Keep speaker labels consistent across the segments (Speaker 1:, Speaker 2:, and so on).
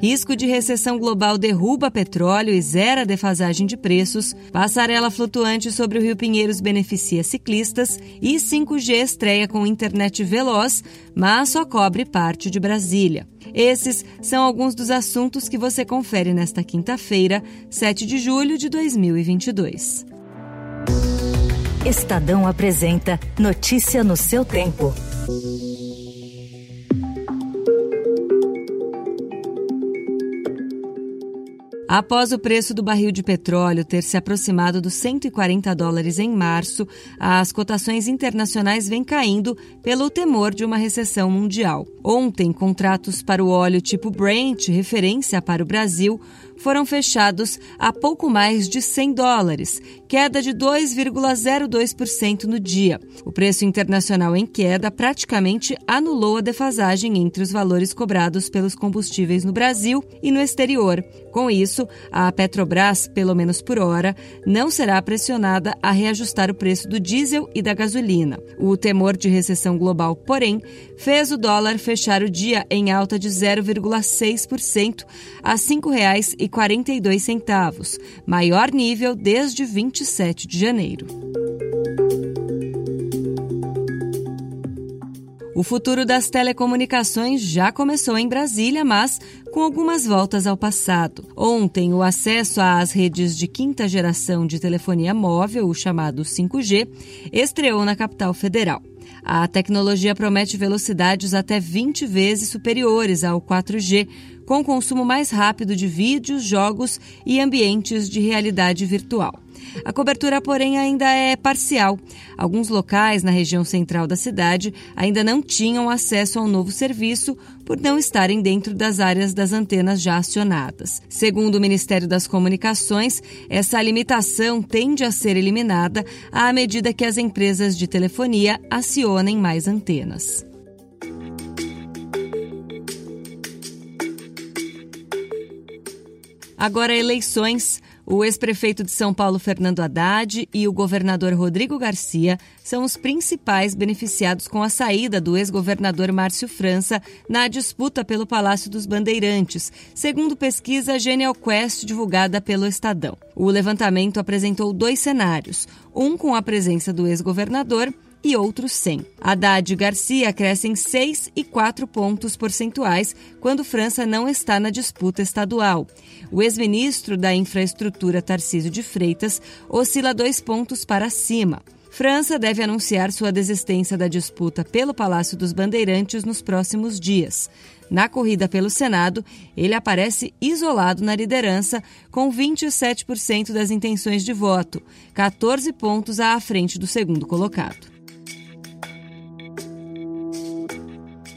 Speaker 1: Risco de recessão global derruba petróleo e zera defasagem de preços. Passarela flutuante sobre o Rio Pinheiros beneficia ciclistas. E 5G estreia com internet veloz, mas só cobre parte de Brasília. Esses são alguns dos assuntos que você confere nesta quinta-feira, 7 de julho de 2022.
Speaker 2: Estadão apresenta Notícia no seu tempo.
Speaker 1: Após o preço do barril de petróleo ter se aproximado dos 140 dólares em março, as cotações internacionais vêm caindo pelo temor de uma recessão mundial. Ontem, contratos para o óleo tipo Brent, referência para o Brasil, foram fechados a pouco mais de 100 dólares, queda de 2,02% no dia. O preço internacional em queda praticamente anulou a defasagem entre os valores cobrados pelos combustíveis no Brasil e no exterior. Com isso, a Petrobras, pelo menos por hora, não será pressionada a reajustar o preço do diesel e da gasolina. O temor de recessão global, porém, fez o dólar fechar o dia em alta de 0,6% a R$ 5,42, maior nível desde 27 de janeiro. O futuro das telecomunicações já começou em Brasília, mas com algumas voltas ao passado. Ontem, o acesso às redes de quinta geração de telefonia móvel, o chamado 5G, estreou na capital federal. A tecnologia promete velocidades até 20 vezes superiores ao 4G, com consumo mais rápido de vídeos, jogos e ambientes de realidade virtual. A cobertura, porém, ainda é parcial. Alguns locais na região central da cidade ainda não tinham acesso ao novo serviço por não estarem dentro das áreas das antenas já acionadas. Segundo o Ministério das Comunicações, essa limitação tende a ser eliminada à medida que as empresas de telefonia acionem mais antenas. Agora, eleições. O ex-prefeito de São Paulo, Fernando Haddad, e o governador Rodrigo Garcia são os principais beneficiados com a saída do ex-governador Márcio França na disputa pelo Palácio dos Bandeirantes, segundo pesquisa Genial Quest divulgada pelo Estadão. O levantamento apresentou dois cenários: um com a presença do ex-governador e outros 100. Haddad e Garcia crescem 6 e 4 pontos percentuais quando França não está na disputa estadual. O ex-ministro da Infraestrutura, Tarcísio de Freitas, oscila dois pontos para cima. França deve anunciar sua desistência da disputa pelo Palácio dos Bandeirantes nos próximos dias. Na corrida pelo Senado, ele aparece isolado na liderança, com 27% das intenções de voto, 14 pontos à frente do segundo colocado.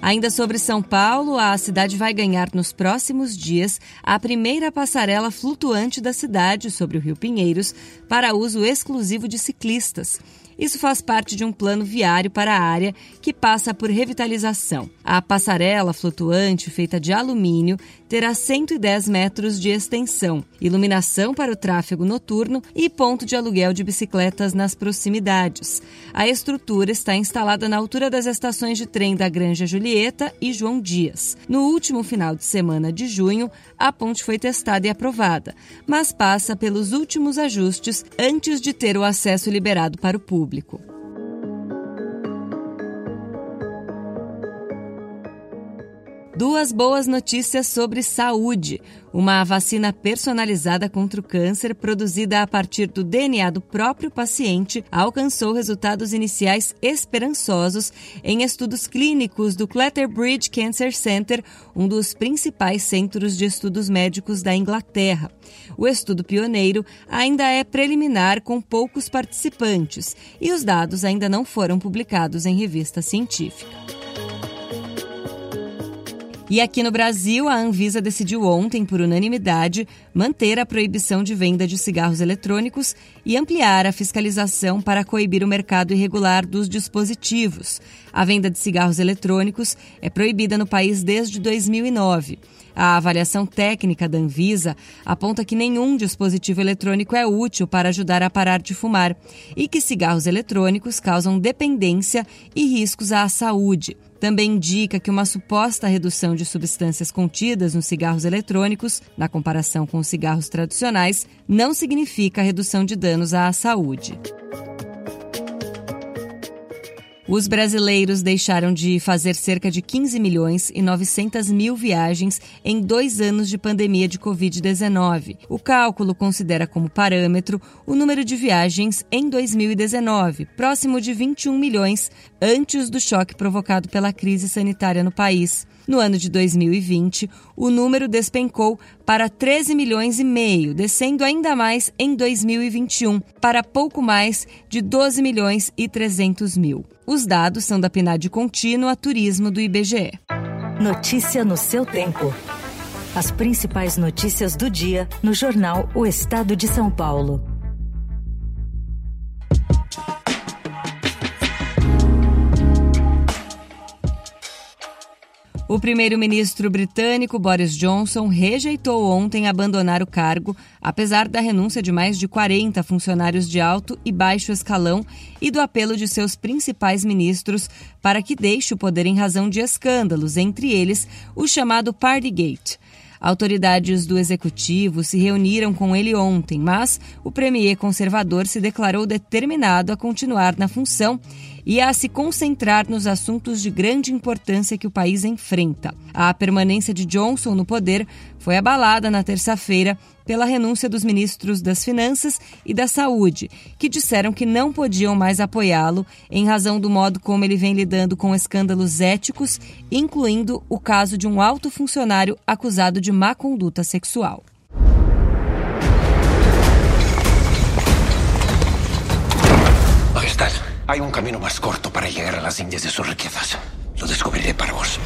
Speaker 1: Ainda sobre São Paulo, a cidade vai ganhar nos próximos dias a primeira passarela flutuante da cidade sobre o Rio Pinheiros para uso exclusivo de ciclistas. Isso faz parte de um plano viário para a área que passa por revitalização. A passarela flutuante, feita de alumínio, terá 110 metros de extensão, iluminação para o tráfego noturno e ponto de aluguel de bicicletas nas proximidades. A estrutura está instalada na altura das estações de trem da Granja Julieta e João Dias. No último final de semana de junho, a ponte foi testada e aprovada, mas passa pelos últimos ajustes antes de ter o acesso liberado para o público público. Duas boas notícias sobre saúde. Uma vacina personalizada contra o câncer, produzida a partir do DNA do próprio paciente, alcançou resultados iniciais esperançosos em estudos clínicos do Clatterbridge Cancer Center, um dos principais centros de estudos médicos da Inglaterra. O estudo pioneiro ainda é preliminar com poucos participantes e os dados ainda não foram publicados em revista científica. E aqui no Brasil, a Anvisa decidiu ontem, por unanimidade, manter a proibição de venda de cigarros eletrônicos e ampliar a fiscalização para coibir o mercado irregular dos dispositivos. A venda de cigarros eletrônicos é proibida no país desde 2009. A avaliação técnica da Anvisa aponta que nenhum dispositivo eletrônico é útil para ajudar a parar de fumar e que cigarros eletrônicos causam dependência e riscos à saúde. Também indica que uma suposta redução de substâncias contidas nos cigarros eletrônicos, na comparação com os cigarros tradicionais, não significa redução de danos à saúde. Os brasileiros deixaram de fazer cerca de 15 milhões e 900 mil viagens em dois anos de pandemia de Covid-19. O cálculo considera como parâmetro o número de viagens em 2019, próximo de 21 milhões, antes do choque provocado pela crise sanitária no país. No ano de 2020, o número despencou para 13 milhões e meio, descendo ainda mais em 2021 para pouco mais de 12 milhões e 300 mil. Os dados são da PNAD Contínua Turismo do IBGE.
Speaker 2: Notícia no seu tempo. As principais notícias do dia no jornal O Estado de São Paulo.
Speaker 1: O primeiro-ministro britânico Boris Johnson rejeitou ontem abandonar o cargo, apesar da renúncia de mais de 40 funcionários de alto e baixo escalão e do apelo de seus principais ministros para que deixe o poder em razão de escândalos, entre eles o chamado Partygate. Autoridades do executivo se reuniram com ele ontem, mas o premier conservador se declarou determinado a continuar na função e a se concentrar nos assuntos de grande importância que o país enfrenta. A permanência de Johnson no poder foi abalada na terça-feira pela renúncia dos ministros das Finanças e da Saúde, que disseram que não podiam mais apoiá-lo em razão do modo como ele vem lidando com escândalos éticos, incluindo o caso de um alto funcionário acusado de má conduta sexual.
Speaker 3: Majestad, hay un camino más corto para llegar a las Indias de sus riquezas. Lo descubriré para vos.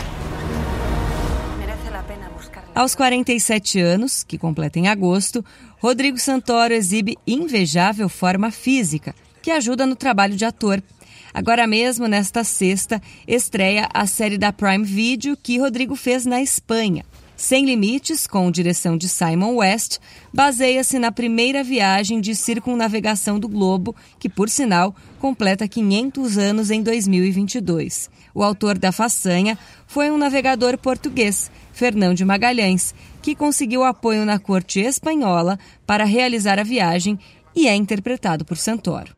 Speaker 1: Aos 47 anos, que completa em agosto, Rodrigo Santoro exibe invejável forma física, que ajuda no trabalho de ator. Agora mesmo, nesta sexta, estreia a série da Prime Video que Rodrigo fez na Espanha. Sem Limites, com direção de Simon West, baseia-se na primeira viagem de circunnavegação do globo, que, por sinal, completa 500 anos em 2022. O autor da façanha foi um navegador português, Fernão de Magalhães, que conseguiu apoio na corte espanhola para realizar a viagem e é interpretado por Santoro.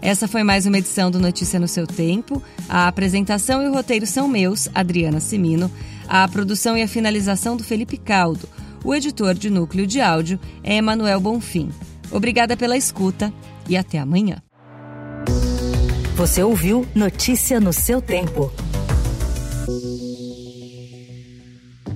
Speaker 1: Essa foi mais uma edição do Notícia no seu tempo. A apresentação e o roteiro são meus, Adriana Simino. A produção e a finalização do Felipe Caldo. O editor de núcleo de áudio é Emanuel Bonfim. Obrigada pela escuta e até amanhã.
Speaker 2: Você ouviu Notícia no seu tempo.